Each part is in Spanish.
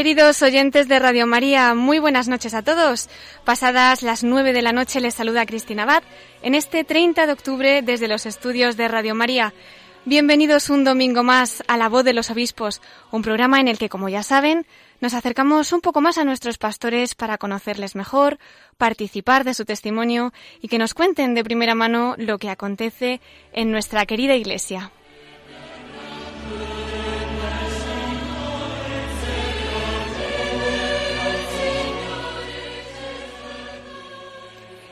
Queridos oyentes de Radio María, muy buenas noches a todos. Pasadas las nueve de la noche les saluda Cristina Abad en este 30 de octubre desde los estudios de Radio María. Bienvenidos un domingo más a La Voz de los Obispos, un programa en el que, como ya saben, nos acercamos un poco más a nuestros pastores para conocerles mejor, participar de su testimonio y que nos cuenten de primera mano lo que acontece en nuestra querida Iglesia.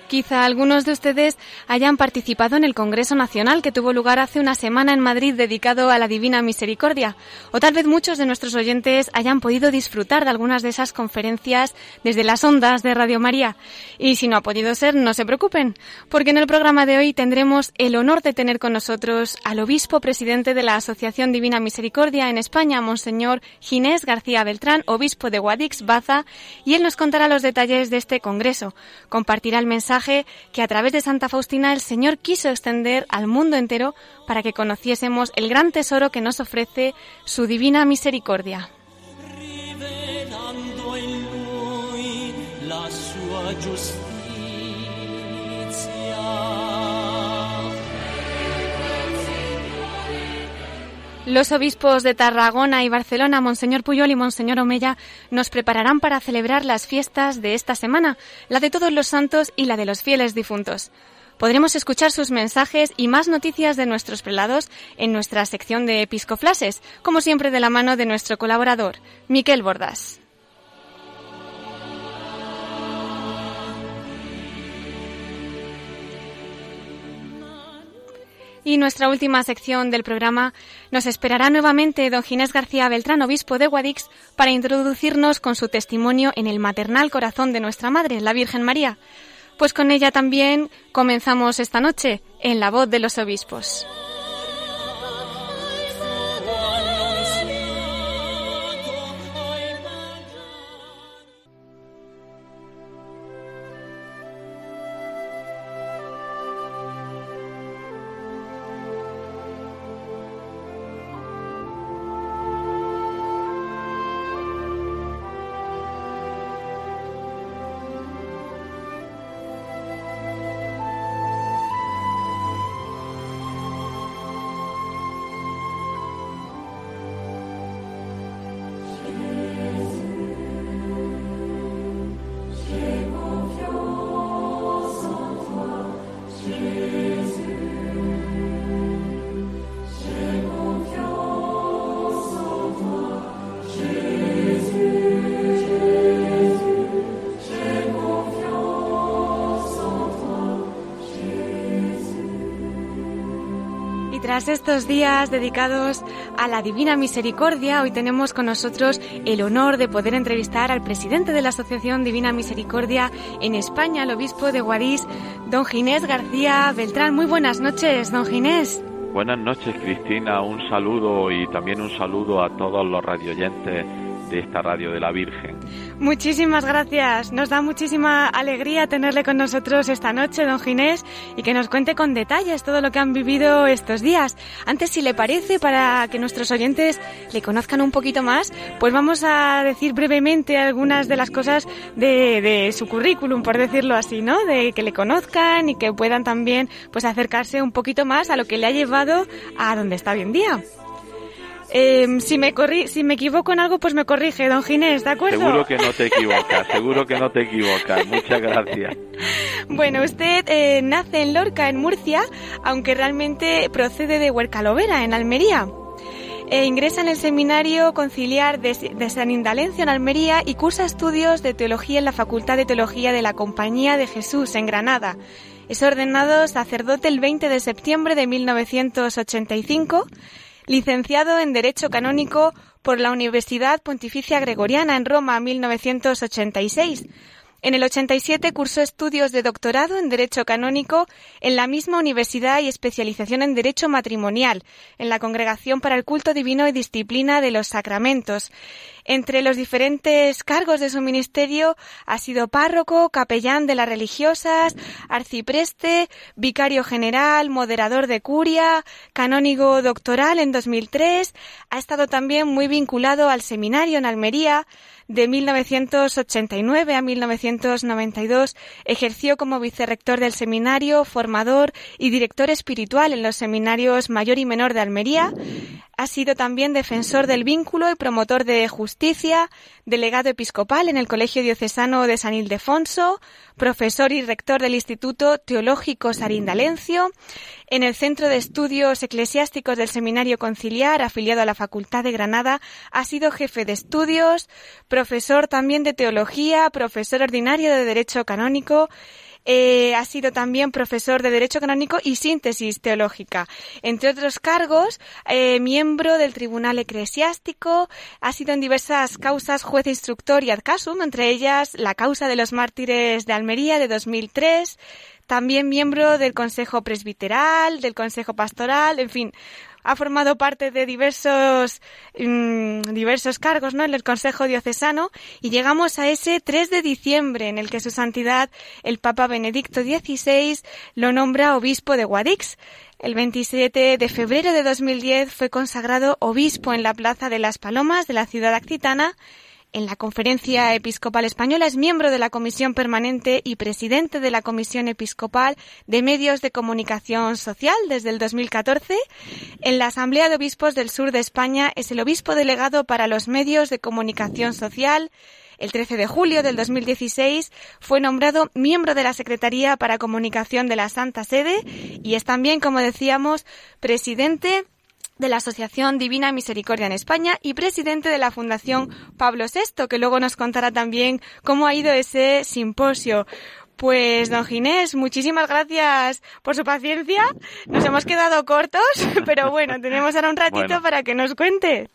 Quizá algunos de ustedes hayan participado en el Congreso Nacional que tuvo lugar hace una semana en Madrid dedicado a la Divina Misericordia. O tal vez muchos de nuestros oyentes hayan podido disfrutar de algunas de esas conferencias desde las ondas de Radio María. Y si no ha podido ser, no se preocupen, porque en el programa de hoy tendremos el honor de tener con nosotros al obispo presidente de la Asociación Divina Misericordia en España, Monseñor Ginés García Beltrán, obispo de Guadix, Baza, y él nos contará los detalles de este congreso. Compartirá el mensaje que a través de Santa Faustina el Señor quiso extender al mundo entero para que conociésemos el gran tesoro que nos ofrece su divina misericordia. Los obispos de Tarragona y Barcelona, Monseñor Puyol y Monseñor Omeya, nos prepararán para celebrar las fiestas de esta semana, la de todos los santos y la de los fieles difuntos. Podremos escuchar sus mensajes y más noticias de nuestros prelados en nuestra sección de episcoflases, como siempre de la mano de nuestro colaborador, Miquel Bordas. Y nuestra última sección del programa nos esperará nuevamente don Ginés García Beltrán, obispo de Guadix, para introducirnos con su testimonio en el maternal corazón de nuestra Madre, la Virgen María. Pues con ella también comenzamos esta noche en la voz de los obispos. Estos días dedicados a la Divina Misericordia, hoy tenemos con nosotros el honor de poder entrevistar al presidente de la Asociación Divina Misericordia en España, el obispo de Guadix, don Ginés García Beltrán. Muy buenas noches, don Ginés. Buenas noches, Cristina. Un saludo y también un saludo a todos los radioyentes de esta radio de la Virgen. Muchísimas gracias. Nos da muchísima alegría tenerle con nosotros esta noche, don Ginés, y que nos cuente con detalles todo lo que han vivido estos días. Antes, si le parece, para que nuestros oyentes le conozcan un poquito más, pues vamos a decir brevemente algunas de las cosas de, de su currículum, por decirlo así, ¿no? De que le conozcan y que puedan también pues acercarse un poquito más a lo que le ha llevado a donde está hoy en día. Eh, si, me corri si me equivoco en algo, pues me corrige, don Ginés, ¿de acuerdo? Seguro que no te equivocas, seguro que no te equivocas. Muchas gracias. Bueno, usted eh, nace en Lorca, en Murcia, aunque realmente procede de Huercalovera, en Almería. E ingresa en el Seminario Conciliar de, de San Indalencio, en Almería, y cursa estudios de teología en la Facultad de Teología de la Compañía de Jesús, en Granada. Es ordenado sacerdote el 20 de septiembre de 1985 licenciado en Derecho Canónico por la Universidad Pontificia Gregoriana en Roma 1986 en el 87 cursó estudios de doctorado en Derecho Canónico en la misma universidad y especialización en Derecho Matrimonial, en la Congregación para el Culto Divino y Disciplina de los Sacramentos. Entre los diferentes cargos de su ministerio ha sido párroco, capellán de las religiosas, arcipreste, vicario general, moderador de curia, canónigo doctoral en 2003. Ha estado también muy vinculado al seminario en Almería, de 1989 a 1992 ejerció como vicerrector del seminario, formador y director espiritual en los seminarios mayor y menor de Almería. Ha sido también defensor del vínculo y promotor de justicia, delegado episcopal en el Colegio Diocesano de San Ildefonso, profesor y rector del Instituto Teológico Sarindalencio, en el Centro de Estudios Eclesiásticos del Seminario Conciliar, afiliado a la Facultad de Granada, ha sido jefe de estudios, profesor también de teología, profesor ordinario de Derecho Canónico, eh, ha sido también profesor de Derecho Canónico y Síntesis Teológica. Entre otros cargos, eh, miembro del Tribunal Eclesiástico, ha sido en diversas causas juez instructor y ad casum, entre ellas la causa de los mártires de Almería de 2003, también miembro del Consejo Presbiteral, del Consejo Pastoral, en fin, ha formado parte de diversos, mm, diversos cargos ¿no? en el Consejo Diocesano y llegamos a ese 3 de diciembre en el que su santidad, el Papa Benedicto XVI, lo nombra obispo de Guadix. El 27 de febrero de 2010 fue consagrado obispo en la Plaza de las Palomas de la ciudad accitana en la Conferencia Episcopal Española es miembro de la Comisión Permanente y presidente de la Comisión Episcopal de Medios de Comunicación Social desde el 2014. En la Asamblea de Obispos del Sur de España es el obispo delegado para los medios de comunicación social. El 13 de julio del 2016 fue nombrado miembro de la Secretaría para Comunicación de la Santa Sede y es también, como decíamos, presidente de la Asociación Divina Misericordia en España y presidente de la Fundación Pablo VI, que luego nos contará también cómo ha ido ese simposio. Pues, don Ginés, muchísimas gracias por su paciencia. Nos hemos quedado cortos, pero bueno, tenemos ahora un ratito para que nos cuente.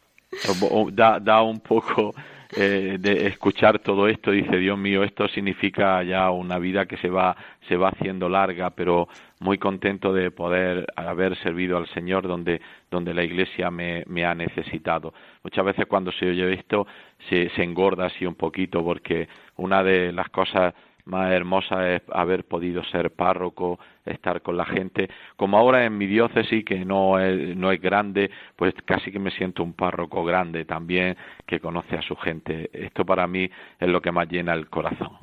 Da, da un poco eh, de escuchar todo esto, dice Dios mío, esto significa ya una vida que se va, se va haciendo larga, pero muy contento de poder haber servido al Señor donde, donde la Iglesia me, ha necesitado. Muchas veces cuando se oye esto se, se engorda así un poquito porque una de las cosas más hermosa es haber podido ser párroco, estar con la gente. Como ahora en mi diócesis, que no es, no es grande, pues casi que me siento un párroco grande también, que conoce a su gente. Esto para mí es lo que más llena el corazón.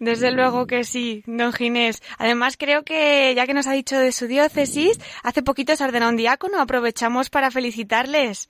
Desde luego que sí, don Ginés. Además, creo que ya que nos ha dicho de su diócesis, hace poquito se ordenó un diácono. Aprovechamos para felicitarles.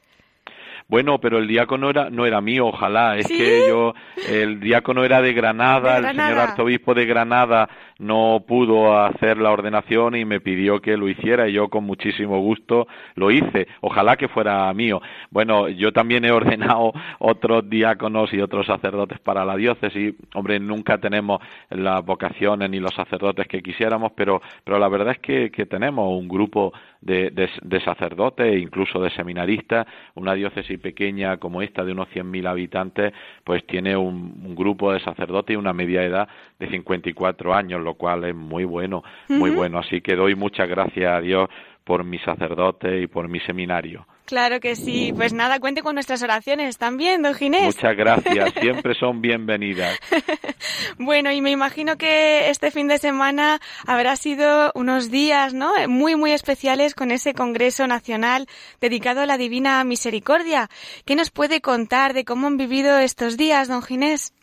Bueno, pero el diácono era, no era mío, ojalá. Es que yo, el diácono era de Granada, el señor arzobispo de Granada no pudo hacer la ordenación y me pidió que lo hiciera y yo con muchísimo gusto lo hice. Ojalá que fuera mío. Bueno, yo también he ordenado otros diáconos y otros sacerdotes para la diócesis. Hombre, nunca tenemos las vocaciones ni los sacerdotes que quisiéramos, pero, pero la verdad es que, tenemos un grupo de, de, sacerdotes e incluso de seminaristas. Una diócesis pequeña como esta de unos 100.000 habitantes, pues tiene un, un grupo de sacerdotes y una media edad de 54 años lo cual es muy bueno, muy bueno. Así que doy muchas gracias a Dios por mi sacerdote y por mi seminario. Claro que sí. Pues nada, cuente con nuestras oraciones también, don Ginés. Muchas gracias. Siempre son bienvenidas. bueno, y me imagino que este fin de semana habrá sido unos días, ¿no? Muy, muy especiales con ese Congreso Nacional dedicado a la Divina Misericordia. ¿Qué nos puede contar de cómo han vivido estos días, don Ginés?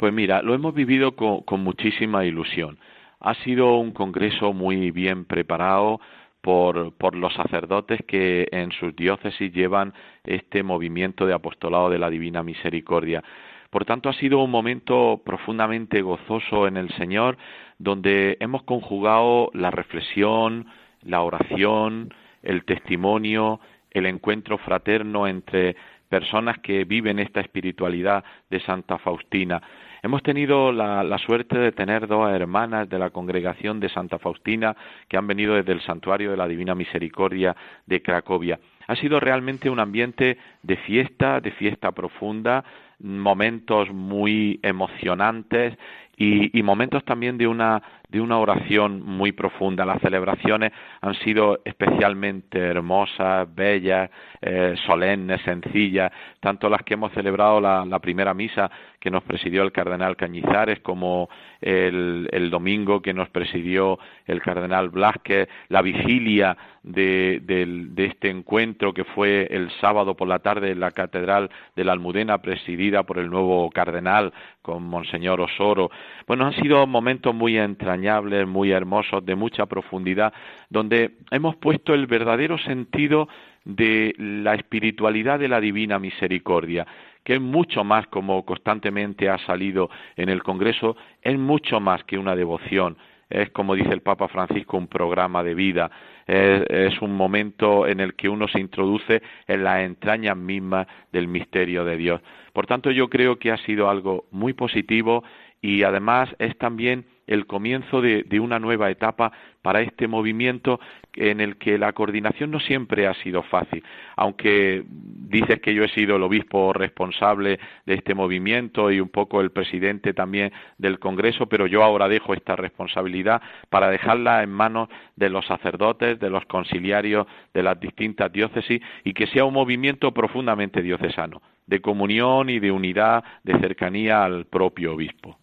Pues mira, lo hemos vivido con, muchísima ilusión. Ha sido un congreso muy bien preparado por, por, los sacerdotes que en sus diócesis llevan este movimiento de apostolado de la Divina Misericordia. Por tanto, ha sido un momento profundamente gozoso en el Señor, donde hemos conjugado la reflexión, la oración, el testimonio, el encuentro fraterno entre personas que viven esta espiritualidad de Santa Faustina. Hemos tenido la, suerte de tener dos hermanas de la congregación de Santa Faustina que han venido desde el santuario de la Divina Misericordia de Cracovia. Ha sido realmente un ambiente de fiesta, de fiesta profunda, momentos muy emocionantes y, momentos también de una, de una oración muy profunda. Las celebraciones han sido especialmente hermosas, bellas, eh, solemnes, sencillas, tanto las que hemos celebrado la, primera misa que nos presidió el cardenal Cañizares como el, domingo que nos presidió el cardenal Blasquez, la vigilia de, de, este encuentro que fue el sábado por la tarde en la Catedral de la Almudena presidida por el nuevo cardenal con Monseñor Osoro. Bueno, han sido momentos muy entrañables, muy hermosos, de mucha profundidad, donde hemos puesto el verdadero sentido de la espiritualidad de la divina misericordia, que es mucho más, como constantemente ha salido en el Congreso, es mucho más que una devoción, es como dice el Papa Francisco un programa de vida, es, un momento en el que uno se introduce en las entrañas mismas del misterio de Dios. Por tanto, yo creo que ha sido algo muy positivo y además es también el comienzo de, una nueva etapa para este movimiento en el que la coordinación no siempre ha sido fácil. Aunque dices que yo he sido el obispo responsable de este movimiento y un poco el presidente también del Congreso, pero yo ahora dejo esta responsabilidad para dejarla en manos de los sacerdotes, de los conciliarios de las distintas diócesis y que sea un movimiento profundamente diocesano, de comunión y de unidad, de cercanía al propio obispo.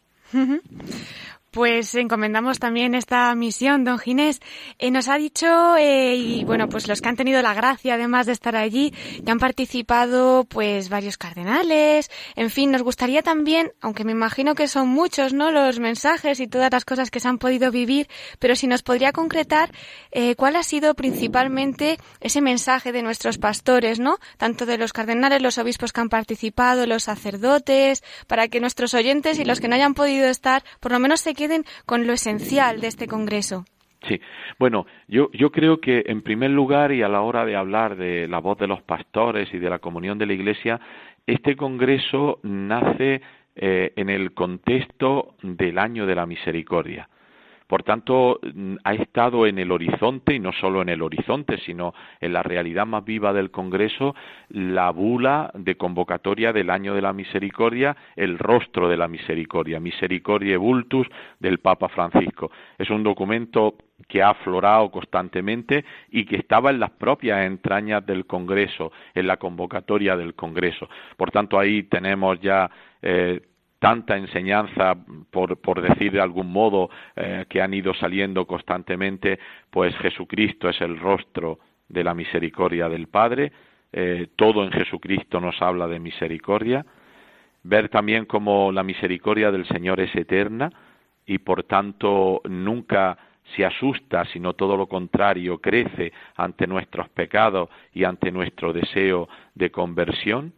Pues encomendamos también esta misión, don Ginés. Eh, nos ha dicho, eh, y bueno, pues los que han tenido la gracia además de estar allí, que han participado pues varios cardenales, en fin, nos gustaría también, aunque me imagino que son muchos, ¿no? Los mensajes y todas las cosas que se han podido vivir, pero si nos podría concretar eh, cuál ha sido principalmente ese mensaje de nuestros pastores, ¿no? Tanto de los cardenales, los obispos que han participado, los sacerdotes, para que nuestros oyentes y los que no hayan podido estar, por lo menos se queden con lo esencial de este Congreso. Sí, bueno, yo, creo que en primer lugar y a la hora de hablar de la voz de los pastores y de la comunión de la Iglesia, este Congreso nace eh, en el contexto del año de la misericordia. Por tanto, mm, ha estado en el horizonte, y no solo en el horizonte, sino en la realidad más viva del Congreso, la bula de convocatoria del Año de la Misericordia, el rostro de la misericordia, Misericordia Vultus del Papa Francisco. Es un documento que ha aflorado constantemente y que estaba en las propias entrañas del Congreso, en la convocatoria del Congreso. Por tanto, ahí tenemos ya eh, tanta enseñanza, por, por decir de algún modo, eh, que han ido saliendo constantemente, pues Jesucristo es el rostro de la misericordia del Padre, eh, todo en Jesucristo nos habla de misericordia, ver también cómo la misericordia del Señor es eterna y por tanto nunca se asusta, sino todo lo contrario, crece ante nuestros pecados y ante nuestro deseo de conversión,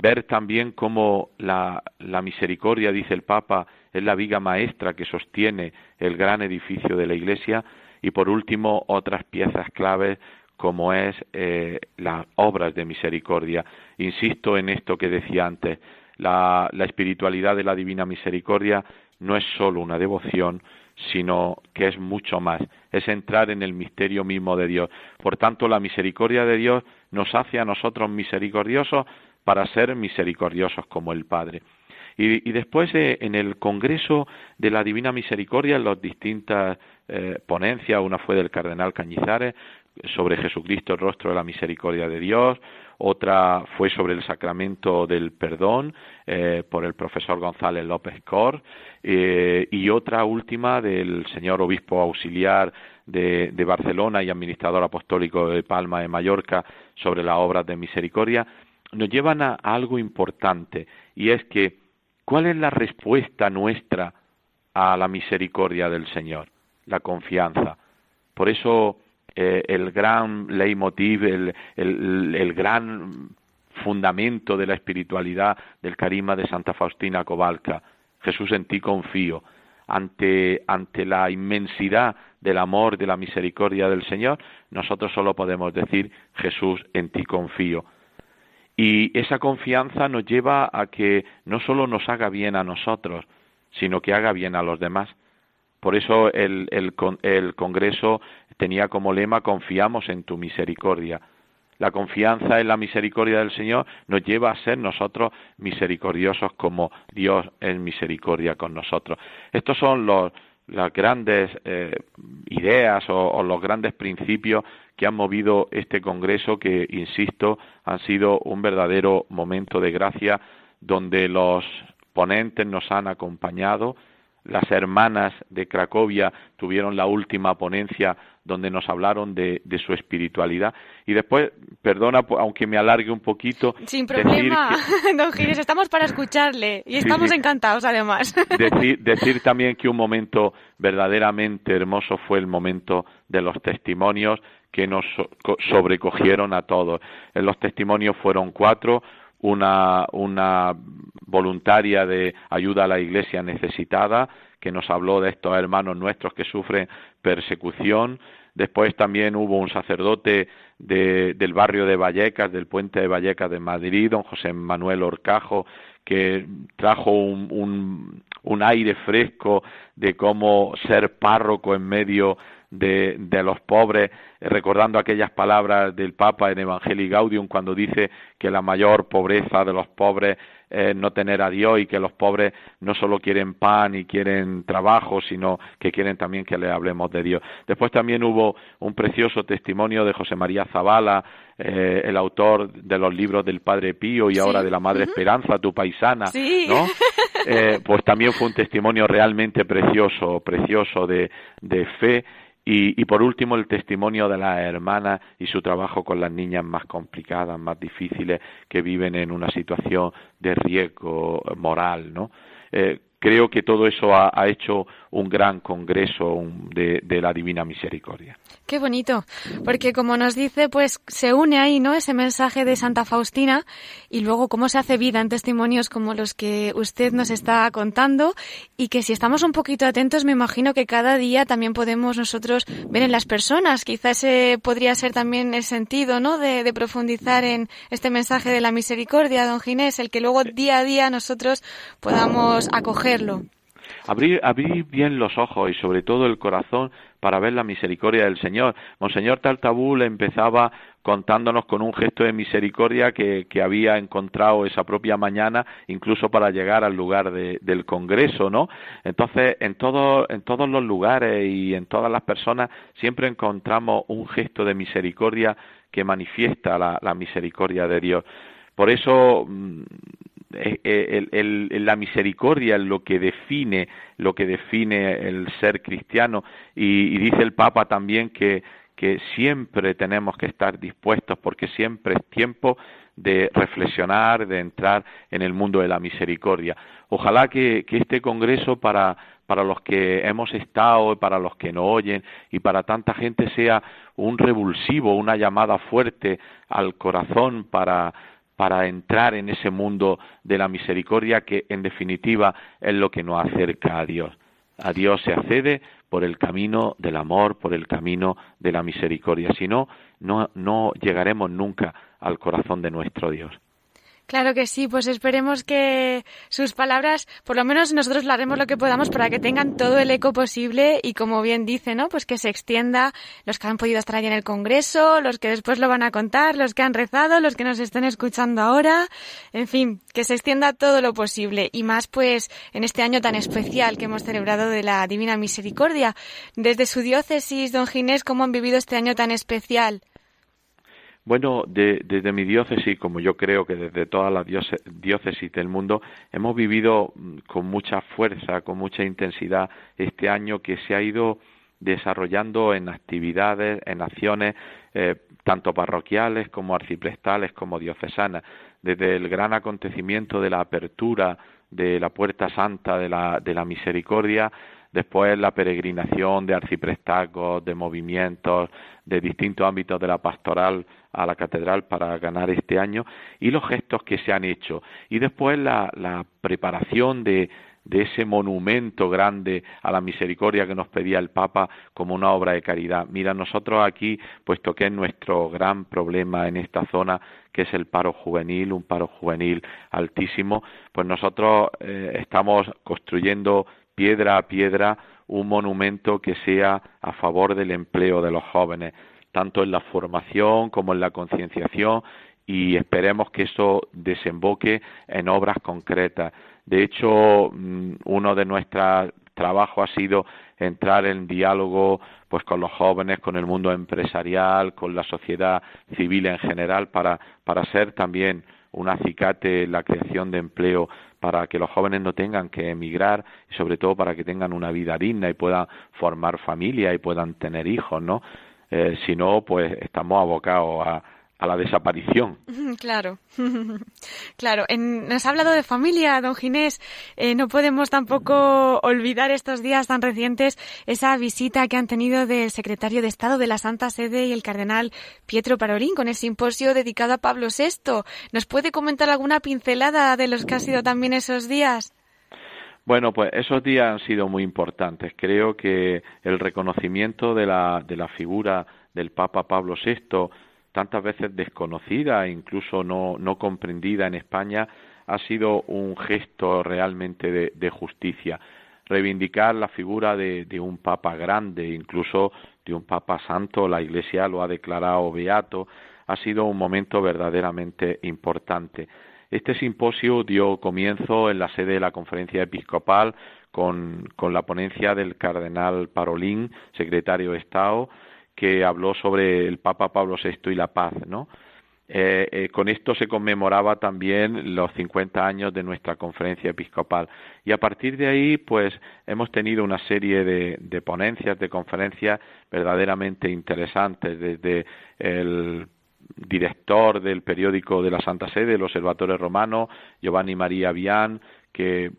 ver también cómo la, misericordia, dice el Papa, es la viga maestra que sostiene el gran edificio de la Iglesia y por último otras piezas claves como es eh, las obras de misericordia. Insisto en esto que decía antes, la, la espiritualidad de la divina misericordia no es solo una devoción, sino que es mucho más, es entrar en el misterio mismo de Dios. Por tanto, la misericordia de Dios nos hace a nosotros misericordiosos para ser misericordiosos como el Padre. Y, después eh, en el Congreso de la Divina Misericordia, en las distintas eh, ponencias, una fue del Cardenal Cañizares sobre Jesucristo, el rostro de la misericordia de Dios, otra fue sobre el sacramento del perdón eh, por el profesor González López Cor y otra última del señor obispo auxiliar de, de Barcelona y administrador apostólico de Palma de Mallorca sobre las obras de misericordia nos llevan a, algo importante y es que ¿cuál es la respuesta nuestra a la misericordia del Señor? La confianza. Por eso eh, el gran leitmotiv, el, el, gran fundamento de la espiritualidad del carisma de Santa Faustina Cobalca, Jesús en ti confío, ante, ante la inmensidad del amor, de la misericordia del Señor, nosotros solo podemos decir Jesús en ti confío y esa confianza nos lleva a que no solo nos haga bien a nosotros, sino que haga bien a los demás. Por eso el, el, Congreso tenía como lema confiamos en tu misericordia. la confianza en la misericordia del Señor nos lleva a ser nosotros misericordiosos como Dios es misericordia con nosotros. Estos son los, las grandes eh, ideas o, los grandes principios que han movido este Congreso que, insisto, han sido un verdadero momento de gracia donde los ponentes nos han acompañado, las hermanas de Cracovia tuvieron la última ponencia donde nos hablaron de, su espiritualidad. Y después, perdona, aunque me alargue un poquito. Sin problema, don Gires, estamos para escucharle y estamos encantados además. Decir, decir también que un momento verdaderamente hermoso fue el momento de los testimonios que nos sobrecogieron a todos. En los testimonios fueron cuatro, una, voluntaria de ayuda a la iglesia necesitada, que nos habló de estos hermanos nuestros que sufren persecución. Después también hubo un sacerdote del barrio de Vallecas, del puente de Vallecas de Madrid, don José Manuel Orcajo, que trajo un, un aire fresco de cómo ser párroco en medio de, de, los pobres, recordando aquellas palabras del Papa en Evangelii Gaudium cuando dice que la mayor pobreza de los pobres es no tener a Dios y que los pobres no solo quieren pan y quieren trabajo, sino que quieren también que le hablemos de Dios. Después también hubo un precioso testimonio de José María Zavala, eh, el autor de los libros del Padre Pío y ahora de la Madre Esperanza, tu paisana, ¿no? Eh, pues también fue un testimonio realmente precioso, precioso de, de fe y, por último, el testimonio de la hermana y su trabajo con las niñas más complicadas, más difíciles, que viven en una situación de riesgo moral, ¿no? Eh, creo que todo eso ha, hecho un gran congreso de, la Divina Misericordia. Qué bonito, porque como nos dice, pues se une ahí, ¿no? Ese mensaje de Santa Faustina y luego cómo se hace vida en testimonios como los que usted nos está contando y que si estamos un poquito atentos, me imagino que cada día también podemos nosotros ver en las personas. Quizás ese podría ser también el sentido, ¿no? De, de profundizar en este mensaje de la misericordia, don Ginés, el que luego día a día nosotros podamos acoger Abrir, bien los ojos y sobre todo el corazón para ver la misericordia del Señor. Monseñor Taltabul empezaba contándonos con un gesto de misericordia que, había encontrado esa propia mañana, incluso para llegar al lugar del Congreso, ¿no? Entonces, en, en todos los lugares y en todas las personas siempre encontramos un gesto de misericordia que manifiesta la, la misericordia de Dios. Por eso eh, eh, la misericordia lo que define lo que define el ser cristiano y, dice el Papa también que, que siempre tenemos que estar dispuestos porque siempre es tiempo de reflexionar, de entrar en el mundo de la misericordia. Ojalá que, que este Congreso para, para los que hemos estado, para los que no oyen y para tanta gente sea un revulsivo, una llamada fuerte al corazón para para entrar en ese mundo de la misericordia que en definitiva es lo que nos acerca a Dios. A Dios se accede por el camino del amor, por el camino de la misericordia. Si no, no, no llegaremos nunca al corazón de nuestro Dios. Claro que sí, pues esperemos que sus palabras, por lo menos nosotros le haremos lo que podamos para que tengan todo el eco posible y como bien dice, ¿no? Pues que se extienda los que han podido estar allí en el Congreso, los que después lo van a contar, los que han rezado, los que nos estén escuchando ahora, en fin, que se extienda todo lo posible y más pues en este año tan especial que hemos celebrado de la Divina Misericordia. Desde su diócesis, don Ginés, ¿cómo han vivido este año tan especial? Bueno, desde mi diócesis, como yo creo que desde todas las diócesis del mundo, hemos vivido mm, con mucha fuerza, con mucha intensidad este año que se ha ido desarrollando en actividades, en acciones, eh, tanto parroquiales como arciprestales como diocesanas, desde el gran acontecimiento de la apertura de la Puerta Santa de la, de la Misericordia, después la peregrinación de arciprestacos, de movimientos, de distintos ámbitos de la pastoral a la catedral para ganar este año y los gestos que se han hecho y después la, la preparación de, de ese monumento grande a la misericordia que nos pedía el Papa como una obra de caridad. Mira, nosotros aquí, puesto que es nuestro gran problema en esta zona, que es el paro juvenil, un paro juvenil altísimo, pues nosotros eh, estamos construyendo piedra a piedra un monumento que sea a favor del empleo de los jóvenes. Tanto en la formación como en la concienciación y esperemos que eso desemboque en obras concretas. De hecho, mm, uno de nuestros trabajos ha sido entrar en diálogo pues con los jóvenes, con el mundo empresarial, con la sociedad civil en general para, para ser también un acicate en la creación de empleo para que los jóvenes no tengan que emigrar y sobre todo para que tengan una vida digna y puedan formar familia y puedan tener hijos, ¿no? Eh, si no, pues estamos abocados a, la desaparición. Claro, claro. nos ha hablado de familia, don Ginés. Eh, no podemos tampoco olvidar estos días tan recientes esa visita que han tenido del secretario de Estado de la Santa Sede y el cardenal Pietro Parolín con el simposio dedicado a Pablo VI. ¿Nos puede comentar alguna pincelada de los que han sido también esos días? Bueno, pues esos días han sido muy importantes. Creo que el reconocimiento de la, de la figura del Papa Pablo VI tantas veces desconocida e incluso no, no comprendida en España, ha sido un gesto realmente de, justicia. Reivindicar la figura de, un papa grande, incluso de un papa santo, la Iglesia lo ha declarado beato, ha sido un momento verdaderamente importante. Este simposio dio comienzo en la sede de la conferencia episcopal con, con la ponencia del cardenal Parolín, secretario de Estado, que habló sobre el Papa Pablo VI y la paz, ¿no? Eh, eh, con esto se conmemoraba también los 50 años de nuestra conferencia episcopal y a partir de ahí pues hemos tenido una serie de, de ponencias de conferencias verdaderamente interesantes desde el director del periódico de la Santa Sede, el Observatorio Romano, Giovanni María Vian, que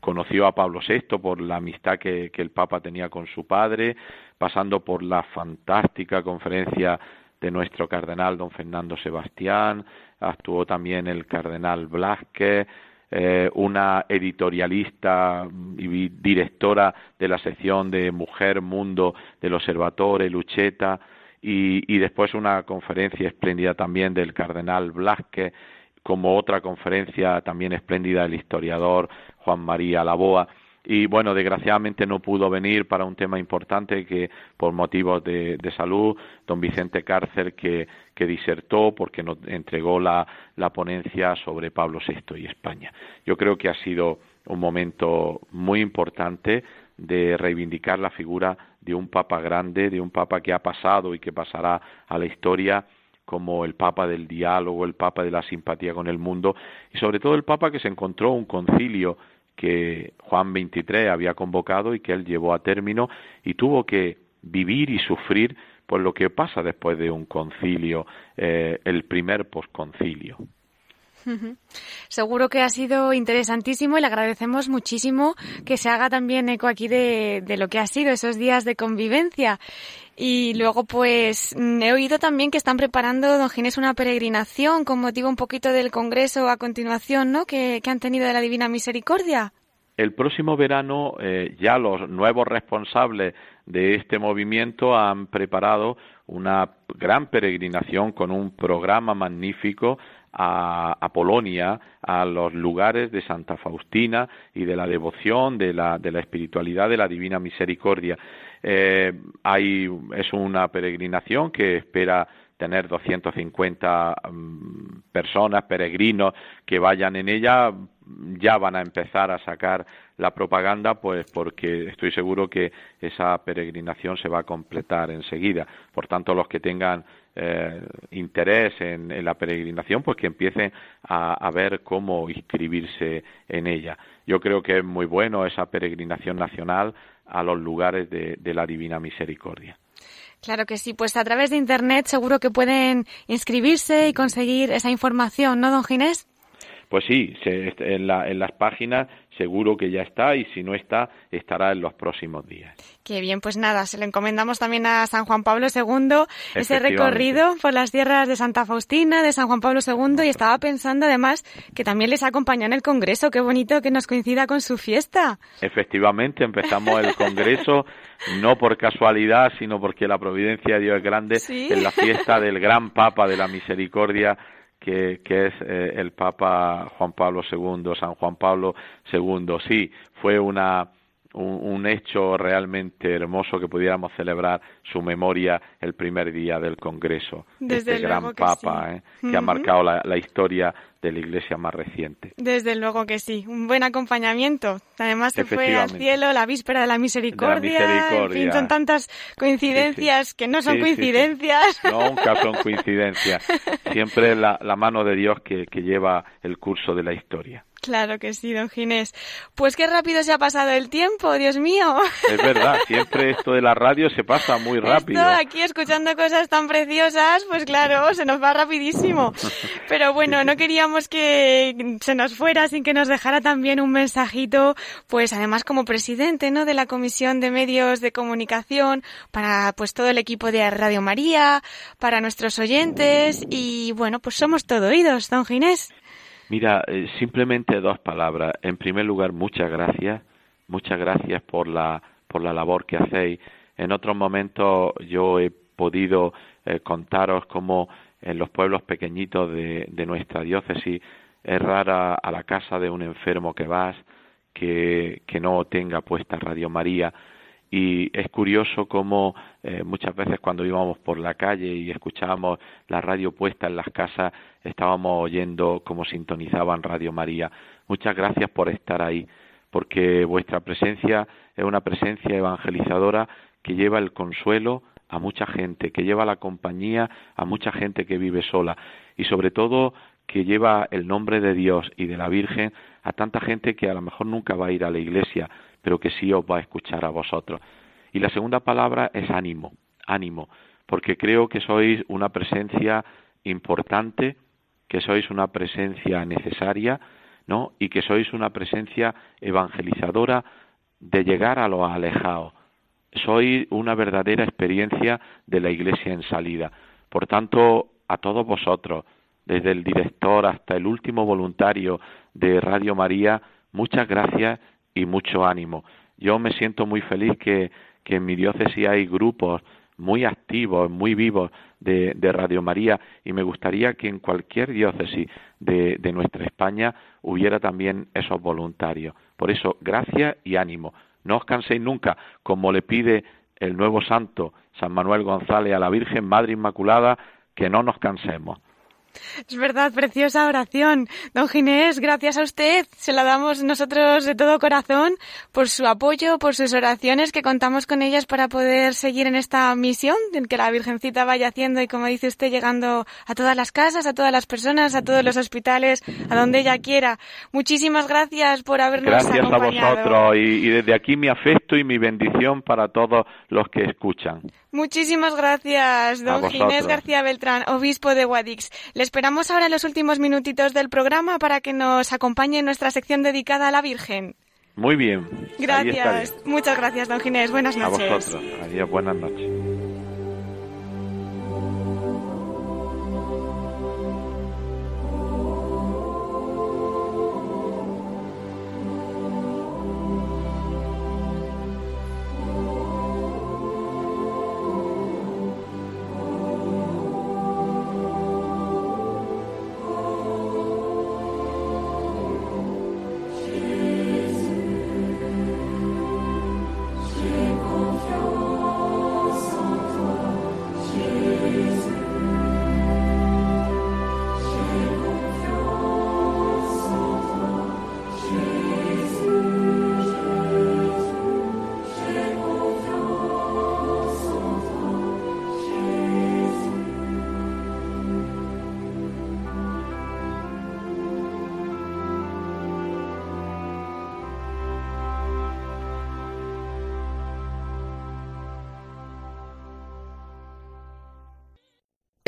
conoció a Pablo VI por la amistad que, el Papa tenía con su padre, pasando por la fantástica conferencia de nuestro cardenal don Fernando Sebastián, actuó también el cardenal Blasque, eh, una editorialista y directora de la sección de Mujer Mundo del Observatorio, Lucheta, y, después una conferencia espléndida también del cardenal Blasque, como otra conferencia también espléndida del historiador Juan María Laboa y bueno, desgraciadamente no pudo venir para un tema importante que por motivos de, salud, don Vicente Cárcer que, que disertó porque nos entregó la, la ponencia sobre Pablo VI y España. Yo creo que ha sido un momento muy importante de reivindicar la figura de un papa grande, de un papa que ha pasado y que pasará a la historia como el Papa del diálogo, el Papa de la simpatía con el mundo y sobre todo el Papa que se encontró un concilio que Juan XXIII había convocado y que él llevó a término y tuvo que vivir y sufrir por lo que pasa después de un concilio, eh, el primer posconcilio. Seguro que ha sido interesantísimo y le agradecemos muchísimo que se haga también eco aquí de, lo que ha sido esos días de convivencia. Y luego, pues, mm, he oído también que están preparando, don Ginés, una peregrinación con motivo un poquito del Congreso a continuación, ¿no? Que, han tenido de la Divina Misericordia. El próximo verano eh, ya los nuevos responsables de este movimiento han preparado una gran peregrinación con un programa magnífico a, Polonia, a los lugares de Santa Faustina y de la devoción, de la, de la espiritualidad de la Divina Misericordia. Eh, hay, es una peregrinación que espera tener 250 mm, personas, peregrinos que vayan en ella, ya van a empezar a sacar la propaganda, pues porque estoy seguro que esa peregrinación se va a completar enseguida. Por tanto, los que tengan eh, interés en, la peregrinación, pues que empiecen a, ver cómo inscribirse en ella. Yo creo que es muy bueno esa peregrinación nacional a los lugares de, de la Divina Misericordia. Claro que sí, pues a través de Internet seguro que pueden inscribirse y conseguir esa información, ¿no, don Ginés? Pues sí, en, las páginas seguro que ya está y si no está, estará en los próximos días. Qué bien, pues nada, se lo encomendamos también a San Juan Pablo II ese recorrido por las tierras de Santa Faustina, de San Juan Pablo II y estaba pensando además que también les acompañó en el Congreso, qué bonito que nos coincida con su fiesta. Efectivamente, empezamos el Congreso no por casualidad, sino porque la providencia de Dios es grande en la fiesta del gran Papa de la Misericordia que, es eh, el Papa Juan Pablo II, San Juan Pablo II. Sí, fue una, un, hecho realmente hermoso que pudiéramos celebrar su memoria el primer día del Congreso. Desde este gran Papa ¿eh? que ha marcado la, historia de la Iglesia más reciente. Desde luego que sí, un buen acompañamiento. Además se fue al cielo la víspera de la misericordia. En fin, son tantas coincidencias que no son coincidencias. Nunca son coincidencias. Siempre la, la mano de Dios que lleva el curso de la historia. Claro que sí, don Ginés. Pues qué rápido se ha pasado el tiempo, Dios mío. Es verdad, siempre esto de la radio se pasa muy rápido. Esto, aquí escuchando cosas tan preciosas, pues claro, se nos va rapidísimo. Pero bueno, no queríamos que se nos fuera sin que nos dejara también un mensajito, pues además como presidente, ¿no? De la Comisión de Medios de Comunicación, para pues todo el equipo de Radio María, para nuestros oyentes y bueno, pues somos todo oídos, don Ginés. Mira, eh, simplemente dos palabras. En primer lugar, muchas gracias. Muchas gracias por la, por la labor que hacéis. En otros momentos yo he podido eh, contaros cómo en los pueblos pequeñitos de, de nuestra diócesis es rara a la casa de un enfermo que vas que, que no tenga puesta Radio María y es curioso cómo eh, muchas veces cuando íbamos por la calle y escuchábamos la radio puesta en las casas, estábamos oyendo cómo sintonizaban Radio María. Muchas gracias por estar ahí, porque vuestra presencia es una presencia evangelizadora que lleva el consuelo a mucha gente, que lleva la compañía a mucha gente que vive sola y sobre todo que lleva el nombre de Dios y de la Virgen a tanta gente que a lo mejor nunca va a ir a la iglesia, pero que sí os va a escuchar a vosotros. Y la segunda palabra es ánimo, ánimo, porque creo que sois una presencia importante, que sois una presencia necesaria, ¿no? Y que sois una presencia evangelizadora de llegar a los alejados. Sois una verdadera experiencia de la Iglesia en salida. Por tanto, a todos vosotros, desde el director hasta el último voluntario de Radio María, muchas gracias y mucho ánimo. Yo me siento muy feliz que, en mi diócesis hay grupos muy activos, muy vivos de, de, Radio María y me gustaría que en cualquier diócesis de, de nuestra España hubiera también esos voluntarios. Por eso, gracias y ánimo. No os canséis nunca, como le pide el nuevo santo San Manuel González a la Virgen Madre Inmaculada, que no nos cansemos. Es verdad, preciosa oración. Don Ginés, gracias a usted. Se la damos nosotros de todo corazón por su apoyo, por sus oraciones, que contamos con ellas para poder seguir en esta misión, en que la Virgencita vaya haciendo y, como dice usted, llegando a todas las casas, a todas las personas, a todos los hospitales, a donde ella quiera. Muchísimas gracias por habernos gracias acompañado. Gracias a vosotros y, y desde aquí mi afecto y mi bendición para todos los que escuchan. Muchísimas gracias, don Ginés García Beltrán, obispo de Guadix. Le esperamos ahora en los últimos minutitos del programa para que nos acompañe en nuestra sección dedicada a la Virgen. Muy bien. Gracias. Muchas gracias, don Ginés. Buenas noches. A vosotros. Adiós, buenas noches.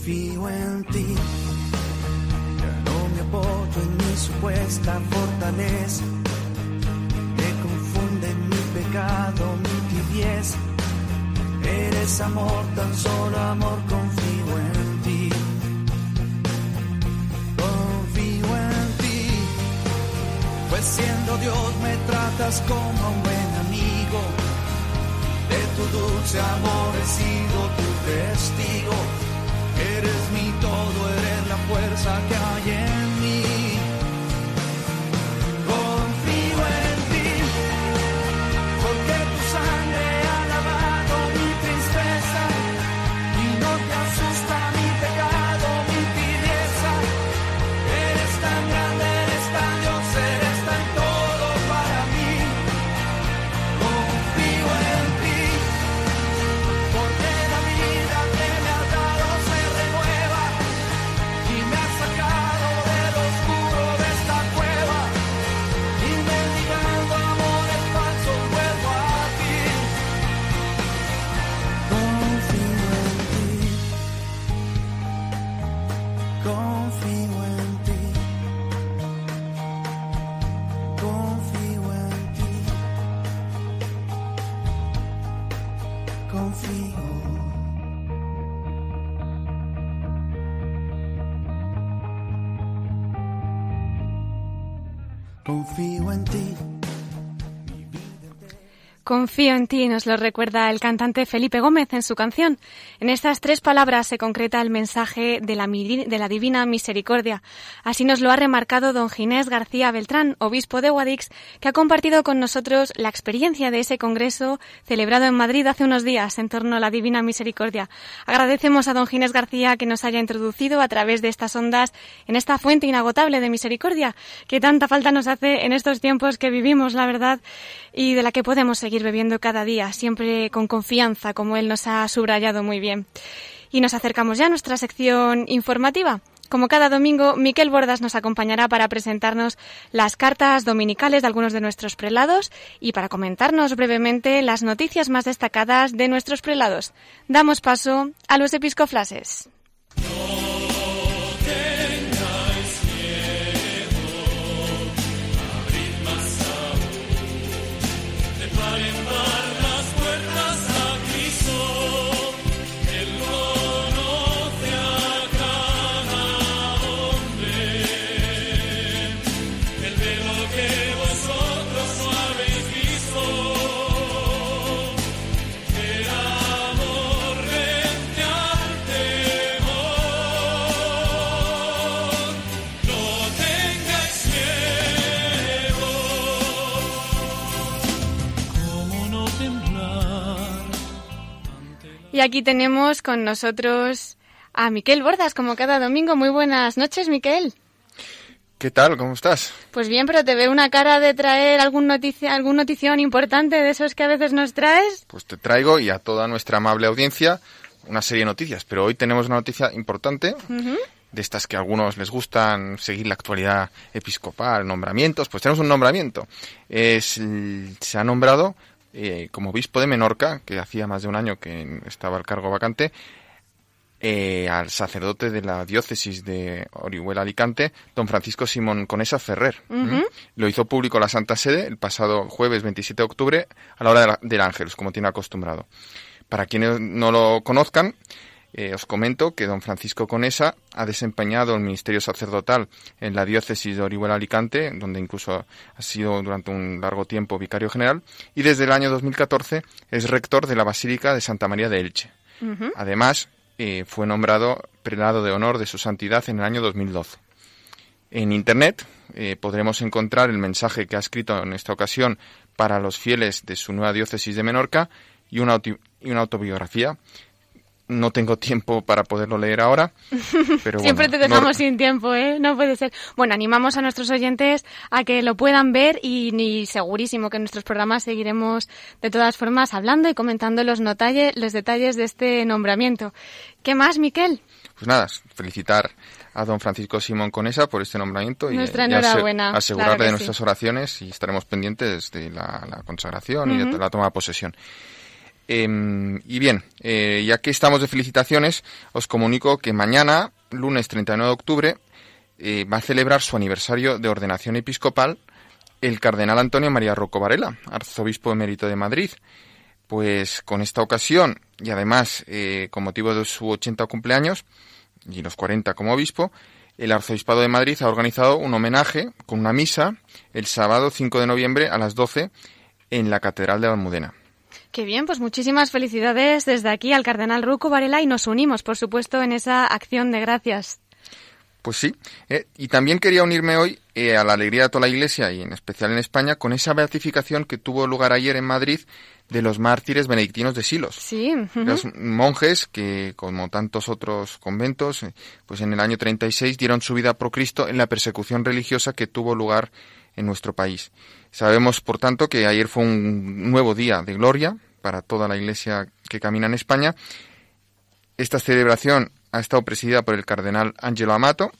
Confío en ti. Ya no me apoyo en mi supuesta fortaleza. Me confunde mi pecado, mi tibieza. Eres amor, tan solo amor, confío en ti. Confío en ti. Pues siendo Dios me tratas como un buen amigo. De tu dulce amor he sido tu testigo. Eres mi todo, eres la fuerza que hay en Confío en ti, nos lo recuerda el cantante Felipe Gómez en su canción. En estas tres palabras se concreta el mensaje de la, de la Divina Misericordia. Así nos lo ha remarcado don Ginés García Beltrán, obispo de Guadix, que ha compartido con nosotros la experiencia de ese congreso celebrado en Madrid hace unos días en torno a la Divina Misericordia. Agradecemos a don Ginés García que nos haya introducido a través de estas ondas en esta fuente inagotable de misericordia que tanta falta nos hace en estos tiempos que vivimos, la verdad, y de la que podemos seguir bebiendo cada día, siempre con confianza, como él nos ha subrayado muy bien. Y nos acercamos ya a nuestra sección informativa. Como cada domingo, Miquel Bordas nos acompañará para presentarnos las cartas dominicales de algunos de nuestros prelados y para comentarnos brevemente las noticias más destacadas de nuestros prelados. Damos paso a los episcoflases. Y aquí tenemos con nosotros a Miquel Bordas, como cada domingo. Muy buenas noches, Miquel. ¿Qué tal? ¿Cómo estás? Pues bien, pero te veo una cara de traer algún noticia, algún notición importante de esos que a veces nos traes. Pues te traigo y a toda nuestra amable audiencia una serie de noticias, pero hoy tenemos una noticia importante, de estas que a algunos les gustan seguir la actualidad episcopal, nombramientos, pues tenemos un nombramiento. Es, se ha nombrado eh, como obispo de Menorca, que hacía más de un año que estaba el cargo vacante, eh, al sacerdote de la diócesis de Orihuela Alicante, don Francisco Simón Conesa Ferrer. Lo hizo público la Santa Sede el pasado jueves 27 de octubre a la hora de del Ángelus, como tiene acostumbrado. Para quienes no lo conozcan, eh, os comento que don Francisco Conesa ha desempeñado el ministerio sacerdotal en la diócesis de Orihuela Alicante, donde incluso ha sido durante un largo tiempo vicario general, y desde el año 2014 es rector de la Basílica de Santa María de Elche. Además, eh, fue nombrado prelado de honor de su santidad en el año 2012. En Internet eh, podremos encontrar el mensaje que ha escrito en esta ocasión para los fieles de su nueva diócesis de Menorca y una, y una autobiografía. No tengo tiempo para poderlo leer ahora, pero Siempre bueno, te no- dejamos sin tiempo, ¿eh? No puede ser. Bueno, animamos a nuestros oyentes a que lo puedan ver y, ni segurísimo que en nuestros programas seguiremos de todas formas hablando y comentando los, notalle- los detalles de este nombramiento. ¿Qué más, Miquel? Pues nada, felicitar a don Francisco Simón Conesa por este nombramiento Nuestra y, y ase- enhorabuena, asegurarle claro de sí. nuestras oraciones y estaremos pendientes de la, la consagración y de la toma de posesión. Em, y bien, eh, ya que estamos de felicitaciones, os comunico que mañana, lunes 39 de octubre, eh, va a celebrar su aniversario de ordenación episcopal el cardenal Antonio María Rocco Varela, arzobispo emérito de Madrid. Pues con esta ocasión, y además eh, con motivo de su 80 cumpleaños y los 40 como obispo, el arzobispado de Madrid ha organizado un homenaje con una misa el sábado 5 de noviembre a las 12 en la Catedral de Almudena. Qué bien, pues muchísimas felicidades desde aquí al cardenal Ruco Varela y nos unimos, por supuesto, en esa acción de gracias. Pues sí, eh, y también quería unirme hoy eh, a la alegría de toda la Iglesia y en especial en España con esa beatificación que tuvo lugar ayer en Madrid de los mártires benedictinos de Silos. Sí. Los monjes que, como tantos otros conventos, eh, pues en el año 36 dieron su vida por Cristo en la persecución religiosa que tuvo lugar en nuestro país. Sabemos, por tanto, que ayer fue un nuevo día de gloria para toda la Iglesia que camina en España. Esta celebración ha estado presidida por el cardenal Angelo Amato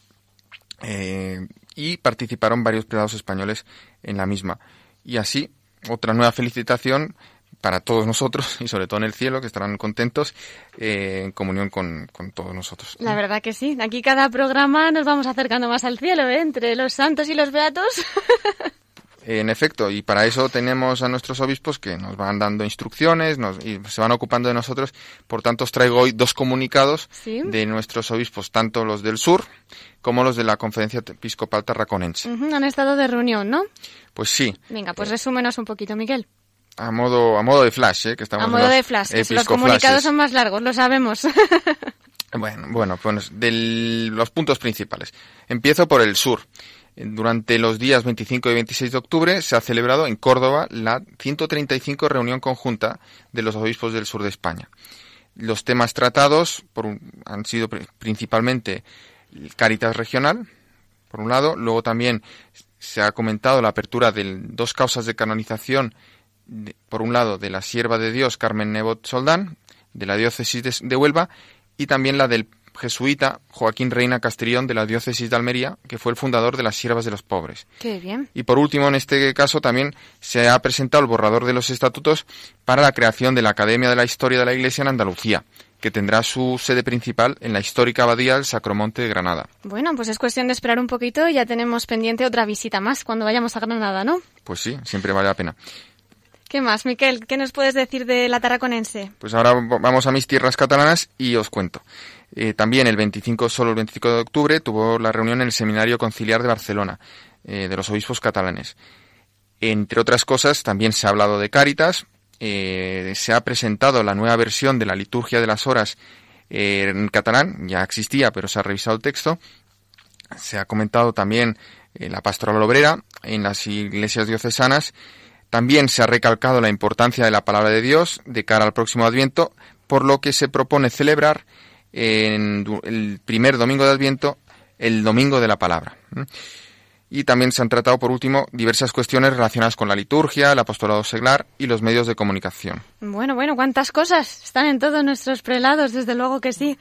eh, y participaron varios prelados españoles en la misma. Y así, otra nueva felicitación para todos nosotros y sobre todo en el cielo, que estarán contentos eh, en comunión con, con todos nosotros. La verdad que sí. Aquí cada programa nos vamos acercando más al cielo, ¿eh? Entre los santos y los beatos. En efecto, y para eso tenemos a nuestros obispos que nos van dando instrucciones nos, y se van ocupando de nosotros. Por tanto, os traigo hoy dos comunicados Sí. de nuestros obispos, tanto los del sur como los de la Conferencia Episcopal Tarraconense. Ujú, Han estado de reunión, ¿no? Pues sí, Venga, pues resúmenos un poquito, Miguel. A modo, a modo de flash, ¿eh? que estamos A modo los de flash, que si los comunicados son más largos, lo sabemos. Bueno, bueno, pues de los puntos principales. Empiezo por el sur. Durante los días 25 y 26 de octubre se ha celebrado en Córdoba la 135 reunión conjunta de los obispos del sur de España. Los temas tratados por un- han sido pri- principalmente Caritas regional, por un lado, luego también se ha comentado la apertura de dos causas de canonización, por un lado de la sierva de Dios Carmen Nebot Soldán, de la diócesis de, Huelva, y también la del jesuita Joaquín Reina Castrillón de la diócesis de Almería, que fue el fundador de las Siervas de los Pobres. Qué bien. Y por último, en este caso también se ha presentado el borrador de los estatutos para la creación de la Academia de la Historia de la Iglesia en Andalucía, que tendrá su sede principal en la histórica abadía del Sacromonte de Granada. Bueno, pues es cuestión de esperar un poquito y ya tenemos pendiente otra visita más cuando vayamos a Granada, ¿no? Pues sí, siempre vale la pena. ¿Qué más, Miquel? ¿Qué nos puedes decir de la Tarraconense? Pues ahora vamos a mis tierras catalanas y os cuento. Eh, también el 25, solo el 25 de octubre, tuvo la reunión en el Seminario Conciliar de Barcelona, eh, de los obispos catalanes. Entre otras cosas, también se ha hablado de Cáritas, eh, se ha presentado la nueva versión de la liturgia de las horas en catalán, ya existía, pero se ha revisado el texto. Se ha comentado también la pastoral obrera en las iglesias diocesanas. También se ha recalcado la importancia de la palabra de Dios de cara al próximo Adviento, por lo que se propone celebrar en el primer domingo de Adviento el domingo de la palabra. Y también se han tratado, por último, diversas cuestiones relacionadas con la liturgia, el apostolado seglar y los medios de comunicación. Bueno, bueno, cuántas cosas. Están en todos nuestros prelados, desde luego que sí.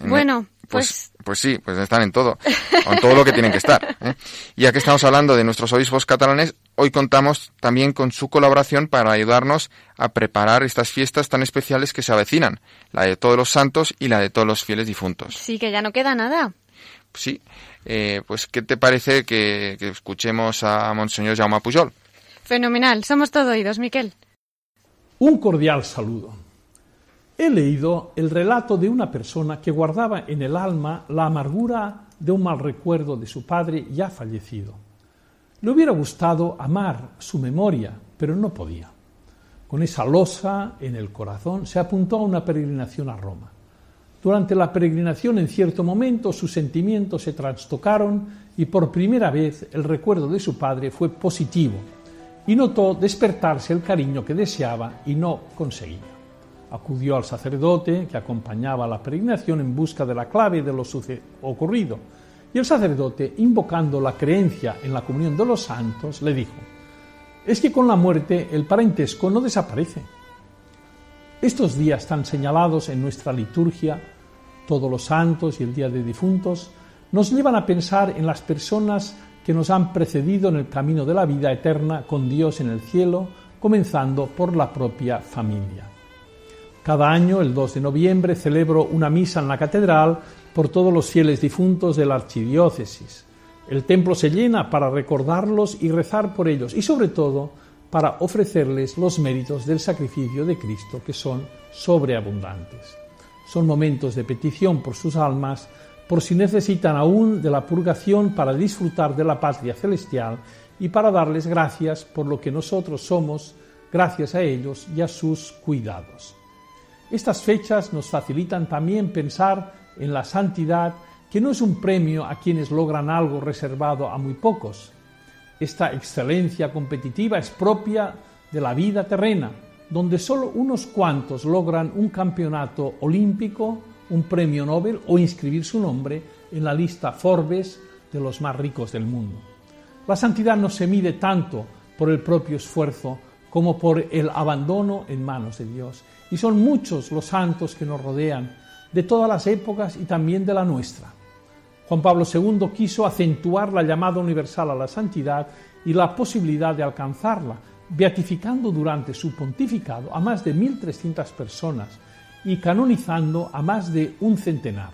Bueno, pues... pues, sí, pues están en todo, en todo lo que tienen que estar. ¿eh? Y ya que estamos hablando de nuestros obispos catalanes, hoy contamos también con su colaboración para ayudarnos a preparar estas fiestas tan especiales que se avecinan, la de todos los santos y la de todos los fieles difuntos. Sí, que ya no queda nada. Sí, eh, pues ¿qué te parece que, que escuchemos a Monseñor Jaume Pujol? Fenomenal. Somos todo oídos, Miquel. Un cordial saludo. He leído el relato de una persona que guardaba en el alma la amargura de un mal recuerdo de su padre ya fallecido. Le hubiera gustado amar su memoria, pero no podía. Con esa losa en el corazón se apuntó a una peregrinación a Roma. Durante la peregrinación, en cierto momento, sus sentimientos se trastocaron y por primera vez el recuerdo de su padre fue positivo y notó despertarse el cariño que deseaba y no conseguía. Acudió al sacerdote que acompañaba la peregrinación en busca de la clave de lo ocurrido y el sacerdote, invocando la creencia en la comunión de los santos, le dijo, es que con la muerte el parentesco no desaparece. Estos días tan señalados en nuestra liturgia, todos los santos y el día de difuntos, nos llevan a pensar en las personas que nos han precedido en el camino de la vida eterna con Dios en el cielo, comenzando por la propia familia. Cada año, el 2 de noviembre, celebro una misa en la catedral por todos los fieles difuntos de la archidiócesis. El templo se llena para recordarlos y rezar por ellos y sobre todo para ofrecerles los méritos del sacrificio de Cristo que son sobreabundantes. Son momentos de petición por sus almas, por si necesitan aún de la purgación para disfrutar de la patria celestial y para darles gracias por lo que nosotros somos, gracias a ellos y a sus cuidados. Estas fechas nos facilitan también pensar en la santidad, que no es un premio a quienes logran algo reservado a muy pocos. Esta excelencia competitiva es propia de la vida terrena, donde solo unos cuantos logran un campeonato olímpico, un premio Nobel o inscribir su nombre en la lista Forbes de los más ricos del mundo. La santidad no se mide tanto por el propio esfuerzo como por el abandono en manos de Dios. Y son muchos los santos que nos rodean, de todas las épocas y también de la nuestra. Juan Pablo II quiso acentuar la llamada universal a la santidad y la posibilidad de alcanzarla, beatificando durante su pontificado a más de 1.300 personas y canonizando a más de un centenar.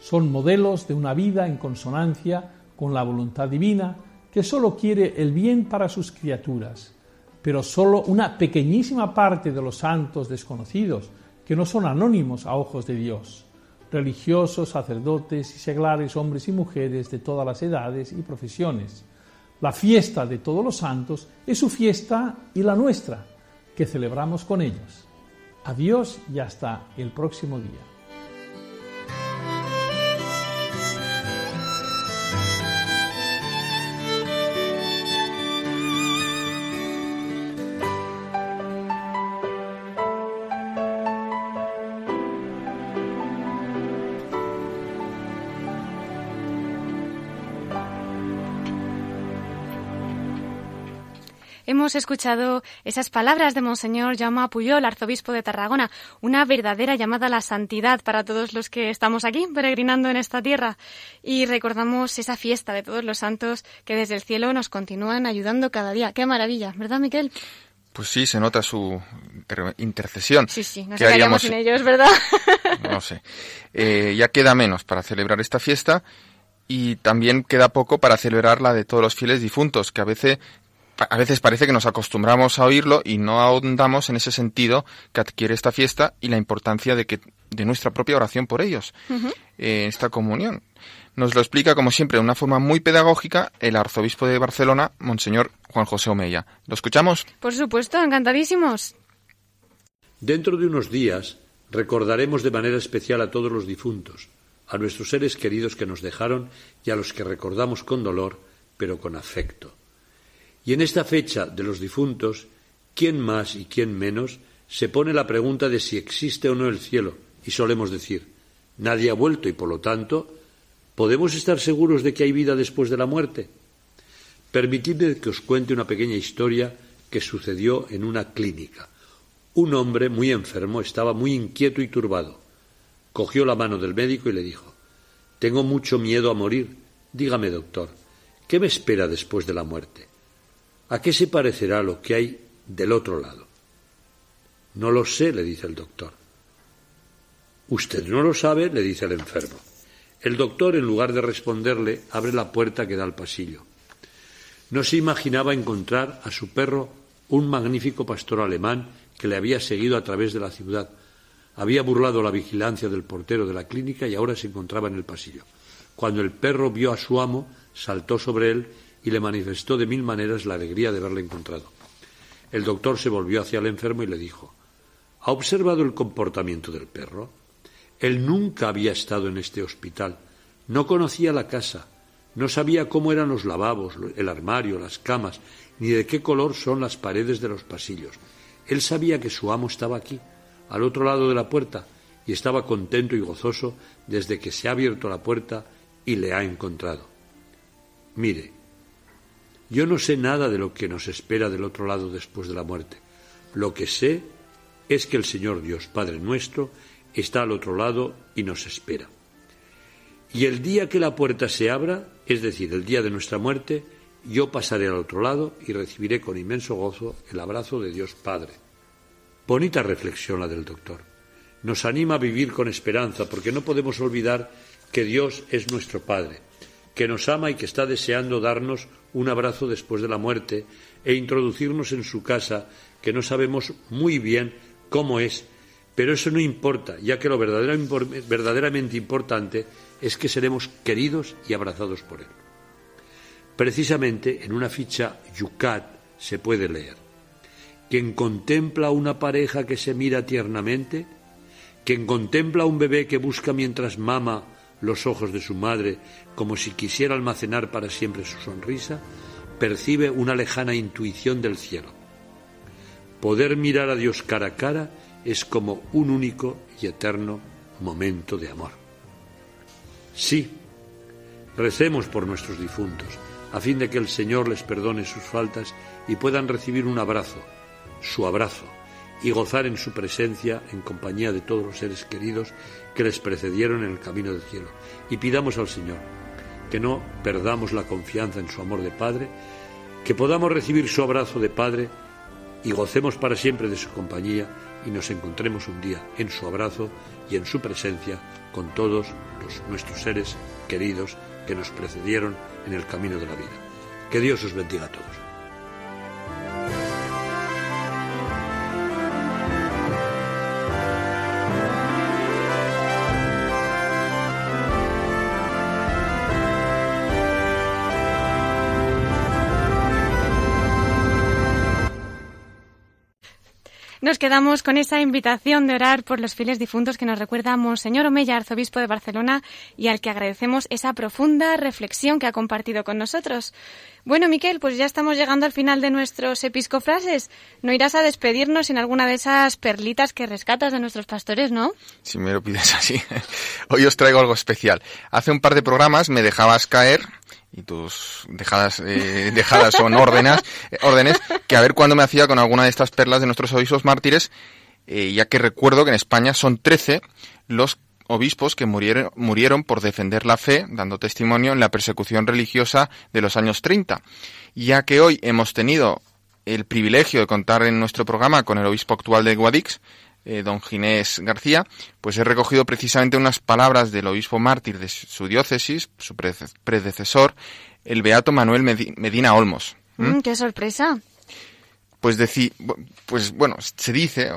Son modelos de una vida en consonancia con la voluntad divina que sólo quiere el bien para sus criaturas, pero sólo una pequeñísima parte de los santos desconocidos, que no son anónimos a ojos de Dios, religiosos, sacerdotes y seglares, hombres y mujeres de todas las edades y profesiones. La fiesta de todos los santos es su fiesta y la nuestra, que celebramos con ellos. Adiós y hasta el próximo día. Hemos escuchado esas palabras de Monseñor Jaume Puyol, arzobispo de Tarragona, una verdadera llamada a la santidad para todos los que estamos aquí peregrinando en esta tierra. Y recordamos esa fiesta de todos los santos que desde el cielo nos continúan ayudando cada día. Qué maravilla, ¿verdad, Miquel? Pues sí, se nota su intercesión. Sí, sí, nos haríamos sin ellos, ¿verdad? No sé. Eh, ya queda menos para celebrar esta fiesta y también queda poco para celebrar la de todos los fieles difuntos, que a veces a veces parece que nos acostumbramos a oírlo y no ahondamos en ese sentido que adquiere esta fiesta y la importancia de que de nuestra propia oración por ellos en esta comunión. Nos lo explica, como siempre, de una forma muy pedagógica el arzobispo de Barcelona, Monseñor Juan José Omeya. ¿Lo escuchamos? Por supuesto, encantadísimos. Dentro de unos días recordaremos de manera especial a todos los difuntos, a nuestros seres queridos que nos dejaron y a los que recordamos con dolor, pero con afecto. Y en esta fecha de los difuntos, ¿quién más y quién menos se pone la pregunta de si existe o no el cielo? Y solemos decir, nadie ha vuelto y por lo tanto, ¿podemos estar seguros de que hay vida después de la muerte? Permitidme que os cuente una pequeña historia que sucedió en una clínica. Un hombre muy enfermo estaba muy inquieto y turbado. Cogió la mano del médico y le dijo Tengo mucho miedo a morir. Dígame, doctor, ¿qué me espera después de la muerte? ¿A qué se parecerá lo que hay del otro lado? No lo sé, le dice el doctor. Usted no lo sabe, le dice el enfermo. El doctor, en lugar de responderle, abre la puerta que da al pasillo. No se imaginaba encontrar a su perro un magnífico pastor alemán que le había seguido a través de la ciudad. Había burlado la vigilancia del portero de la clínica y ahora se encontraba en el pasillo. Cuando el perro vio a su amo, saltó sobre él y le manifestó de mil maneras la alegría de haberle encontrado. El doctor se volvió hacia el enfermo y le dijo ¿Ha observado el comportamiento del perro? Él nunca había estado en este hospital, no conocía la casa, no sabía cómo eran los lavabos, el armario, las camas, ni de qué color son las paredes de los pasillos. Él sabía que su amo estaba aquí, al otro lado de la puerta, y estaba contento y gozoso desde que se ha abierto la puerta y le ha encontrado. Mire, yo no sé nada de lo que nos espera del otro lado después de la muerte. Lo que sé es que el Señor Dios, Padre nuestro, está al otro lado y nos espera. Y el día que la puerta se abra, es decir, el día de nuestra muerte, yo pasaré al otro lado y recibiré con inmenso gozo el abrazo de Dios Padre. Bonita reflexión la del doctor. Nos anima a vivir con esperanza porque no podemos olvidar que Dios es nuestro Padre, que nos ama y que está deseando darnos un abrazo después de la muerte e introducirnos en su casa, que no sabemos muy bien cómo es, pero eso no importa, ya que lo verdaderamente importante es que seremos queridos y abrazados por Él. Precisamente en una ficha Yucat se puede leer, quien contempla a una pareja que se mira tiernamente, quien contempla a un bebé que busca mientras mama los ojos de su madre como si quisiera almacenar para siempre su sonrisa, percibe una lejana intuición del cielo. Poder mirar a Dios cara a cara es como un único y eterno momento de amor. Sí, recemos por nuestros difuntos, a fin de que el Señor les perdone sus faltas y puedan recibir un abrazo, su abrazo, y gozar en su presencia en compañía de todos los seres queridos que les precedieron en el camino del cielo. Y pidamos al Señor que no perdamos la confianza en su amor de Padre, que podamos recibir su abrazo de Padre y gocemos para siempre de su compañía y nos encontremos un día en su abrazo y en su presencia con todos los, nuestros seres queridos que nos precedieron en el camino de la vida. Que Dios os bendiga a todos. Nos quedamos con esa invitación de orar por los fieles difuntos que nos recuerda Monseñor Omeya, arzobispo de Barcelona, y al que agradecemos esa profunda reflexión que ha compartido con nosotros. Bueno, Miquel, pues ya estamos llegando al final de nuestros episcofrases. No irás a despedirnos sin alguna de esas perlitas que rescatas de nuestros pastores, ¿no? Si me lo pides así. Hoy os traigo algo especial. Hace un par de programas me dejabas caer y tus dejadas, eh, dejadas son órdenes, órdenes que a ver cuándo me hacía con alguna de estas perlas de nuestros obispos mártires, eh, ya que recuerdo que en España son 13 los obispos que murieron, murieron por defender la fe, dando testimonio en la persecución religiosa de los años 30. Ya que hoy hemos tenido el privilegio de contar en nuestro programa con el obispo actual de Guadix, eh, don Ginés García, pues he recogido precisamente unas palabras del obispo mártir de su diócesis, su predecesor, el beato Manuel Medina Olmos. Mm, ¡Qué sorpresa! Pues, pues bueno, se dice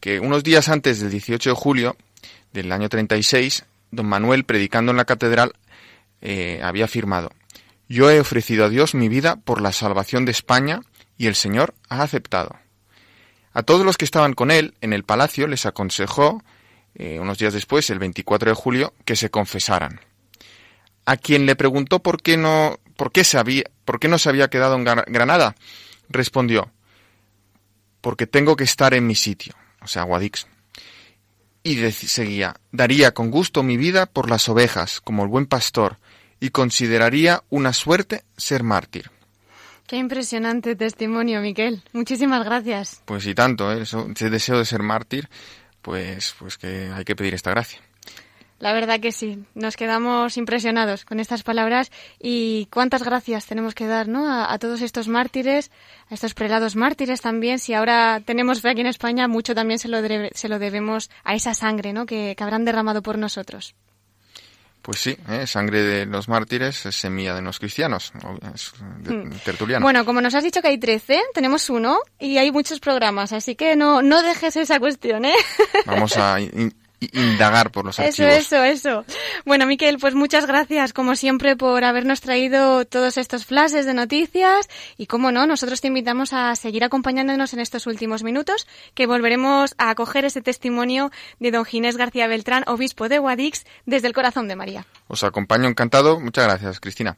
que unos días antes del 18 de julio del año 36, don Manuel, predicando en la catedral, eh, había afirmado, yo he ofrecido a Dios mi vida por la salvación de España y el Señor ha aceptado. A todos los que estaban con él en el palacio les aconsejó, eh, unos días después, el 24 de julio, que se confesaran. A quien le preguntó por qué no, por qué, se había, por qué no se había quedado en Granada, respondió, porque tengo que estar en mi sitio, o sea, Guadix. Y seguía, daría con gusto mi vida por las ovejas, como el buen pastor, y consideraría una suerte ser mártir. Qué impresionante testimonio, Miquel. Muchísimas gracias. Pues y tanto, ¿eh? ese deseo de ser mártir, pues, pues que hay que pedir esta gracia. La verdad que sí, nos quedamos impresionados con estas palabras y cuántas gracias tenemos que dar ¿no? a, todos estos mártires, a estos prelados mártires también. Si ahora tenemos fe aquí en España, mucho también se lo, se lo debemos a esa sangre ¿no? que habrán derramado por nosotros. Pues sí, ¿eh? sangre de los mártires es semilla de los cristianos, es hmm. tertuliano. Bueno, como nos has dicho que hay 13, tenemos uno y hay muchos programas, así que no, no dejes esa cuestión, ¿eh? Vamos a indagar por los archivos. Eso, eso, eso. Bueno, Miquel, pues muchas gracias, como siempre, por habernos traído todos estos flashes de noticias. Y como no, nosotros te invitamos a seguir acompañándonos en estos últimos minutos, que volveremos a acoger ese testimonio de don Ginés García Beltrán, obispo de Guadix, desde el corazón de María. Os acompaño encantado. Muchas gracias, Cristina.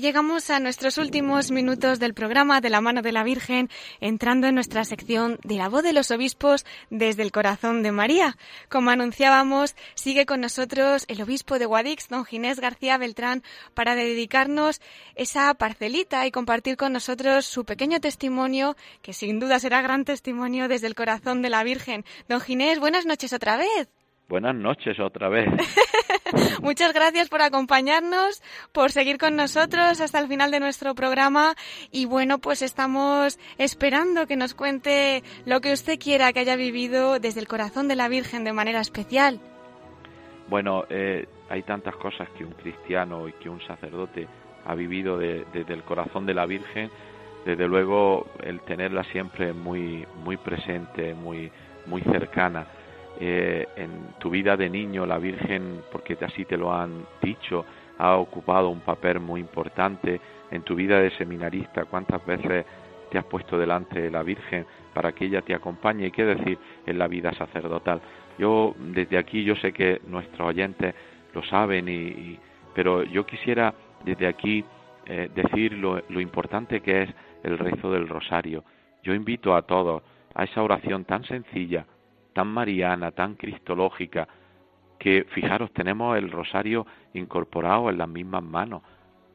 Llegamos a nuestros últimos minutos del programa de la mano de la Virgen, entrando en nuestra sección de la voz de los obispos desde el corazón de María. Como anunciábamos, sigue con nosotros el obispo de Guadix, don Ginés García Beltrán, para dedicarnos esa parcelita y compartir con nosotros su pequeño testimonio, que sin duda será gran testimonio desde el corazón de la Virgen. Don Ginés, buenas noches otra vez. Buenas noches otra vez. Muchas gracias por acompañarnos, por seguir con nosotros hasta el final de nuestro programa y bueno, pues estamos esperando que nos cuente lo que usted quiera que haya vivido desde el corazón de la Virgen de manera especial. Bueno, eh, hay tantas cosas que un cristiano y que un sacerdote ha vivido desde el corazón de la Virgen. Desde luego, el tenerla siempre muy, muy presente, muy, muy cercana eh, en tu vida de niño la Virgen, porque así te lo han dicho, ha ocupado un papel muy importante en tu vida de seminarista. ¿Cuántas veces te has puesto delante de la Virgen para que ella te acompañe? ¿Y qué decir en la vida sacerdotal? Yo desde aquí, yo sé que nuestros oyentes lo saben, y, pero yo quisiera desde aquí eh, decir lo, lo importante que es el rezo del rosario. Yo invito a todos a esa oración tan sencilla, tan mariana, tan cristológica, que fijaros, tenemos el rosario incorporado en las mismas manos.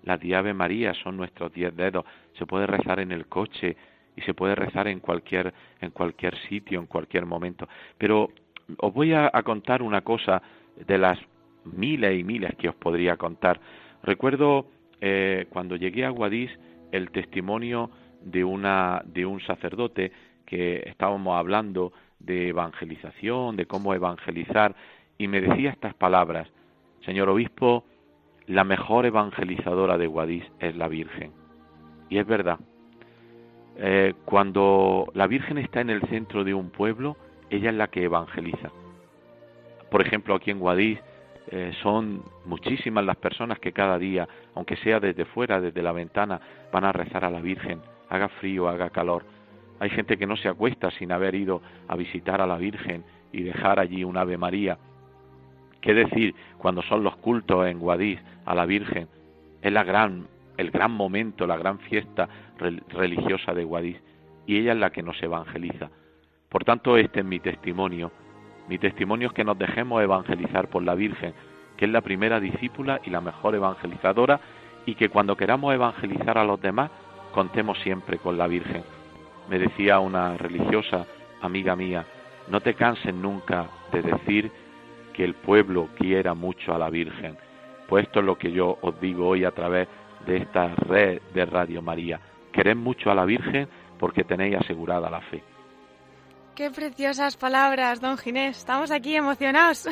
Las diez María son nuestros diez dedos. Se puede rezar en el coche y se puede rezar en cualquier, en cualquier sitio, en cualquier momento. Pero os voy a, contar una cosa de las miles y miles que os podría contar. Recuerdo eh, cuando llegué a Guadix el testimonio de, una, de un sacerdote que estábamos hablando de evangelización, de cómo evangelizar, y me decía estas palabras, Señor Obispo, la mejor evangelizadora de Guadix es la Virgen. Y es verdad, eh, cuando la Virgen está en el centro de un pueblo, ella es la que evangeliza. Por ejemplo, aquí en Guadix eh, son muchísimas las personas que cada día, aunque sea desde fuera, desde la ventana, van a rezar a la Virgen, haga frío, haga calor. Hay gente que no se acuesta sin haber ido a visitar a la Virgen y dejar allí un Ave María. ¿Qué decir cuando son los cultos en Guadix a la Virgen? Es la gran, el gran momento, la gran fiesta religiosa de Guadix y ella es la que nos evangeliza. Por tanto, este es mi testimonio. Mi testimonio es que nos dejemos evangelizar por la Virgen, que es la primera discípula y la mejor evangelizadora, y que cuando queramos evangelizar a los demás, contemos siempre con la Virgen me decía una religiosa amiga mía, no te canses nunca de decir que el pueblo quiera mucho a la Virgen. Pues esto es lo que yo os digo hoy a través de esta red de Radio María. Quered mucho a la Virgen porque tenéis asegurada la fe. Qué preciosas palabras, don Ginés. Estamos aquí emocionados.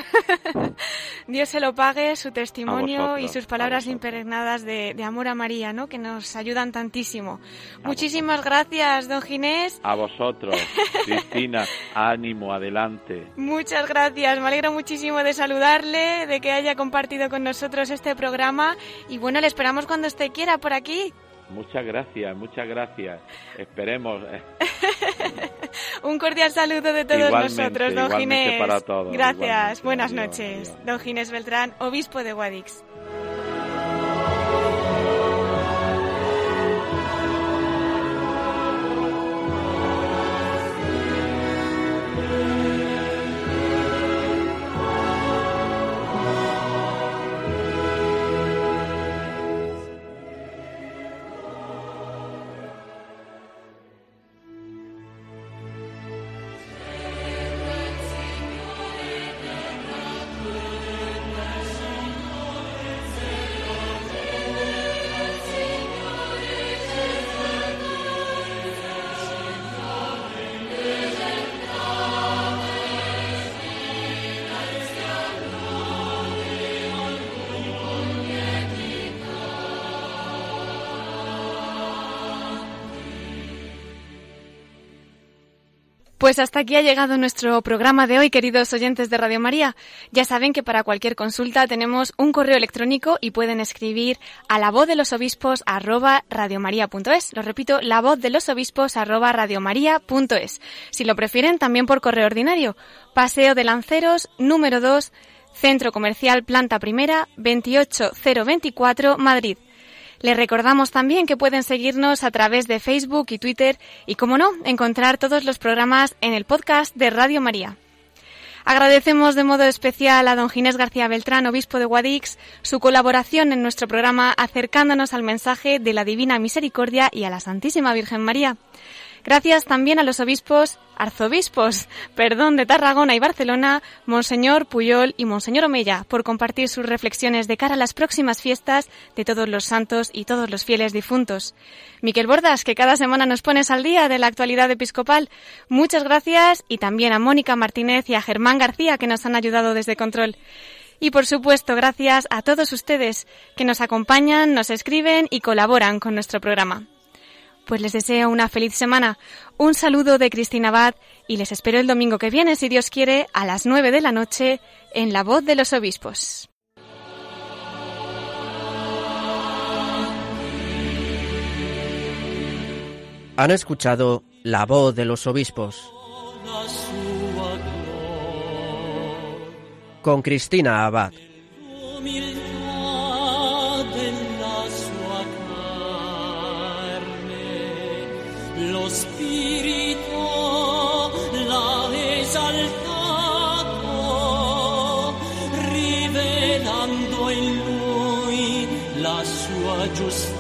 Dios se lo pague, su testimonio y sus palabras impregnadas de, amor a María, ¿no? Que nos ayudan tantísimo. Muchísimas gracias, don Ginés. A vosotros, Cristina. ánimo, adelante. Muchas gracias. Me alegro muchísimo de saludarle, de que haya compartido con nosotros este programa. Y bueno, le esperamos cuando usted quiera por aquí. Muchas gracias, muchas gracias. Esperemos. Un cordial saludo de todos nosotros, don Ginés. Para todos, gracias, buenas noches. Don Ginés Beltrán, obispo de Guadix. Pues hasta aquí ha llegado nuestro programa de hoy, queridos oyentes de Radio María. Ya saben que para cualquier consulta tenemos un correo electrónico y pueden escribir a la voz de los obispos arroba radiomaria.es. Lo repito, la voz de los obispos arroba radiomaria.es. Si lo prefieren, también por correo ordinario. Paseo de Lanceros, número 2, Centro Comercial Planta Primera, 28024, Madrid. Les recordamos también que pueden seguirnos a través de Facebook y Twitter y, como no, encontrar todos los programas en el podcast de Radio María. Agradecemos de modo especial a don Ginés García Beltrán, obispo de Guadix, su colaboración en nuestro programa acercándonos al mensaje de la Divina Misericordia y a la Santísima Virgen María. Gracias también a los obispos, arzobispos, perdón, de Tarragona y Barcelona, Monseñor Puyol y Monseñor Omeya, por compartir sus reflexiones de cara a las próximas fiestas de todos los santos y todos los fieles difuntos. Miquel Bordas, que cada semana nos pones al día de la actualidad episcopal, muchas gracias y también a Mónica Martínez y a Germán García, que nos han ayudado desde Control. Y por supuesto, gracias a todos ustedes que nos acompañan, nos escriben y colaboran con nuestro programa. Pues les deseo una feliz semana. Un saludo de Cristina Abad y les espero el domingo que viene, si Dios quiere, a las nueve de la noche en La Voz de los Obispos. Han escuchado La Voz de los Obispos con Cristina Abad. just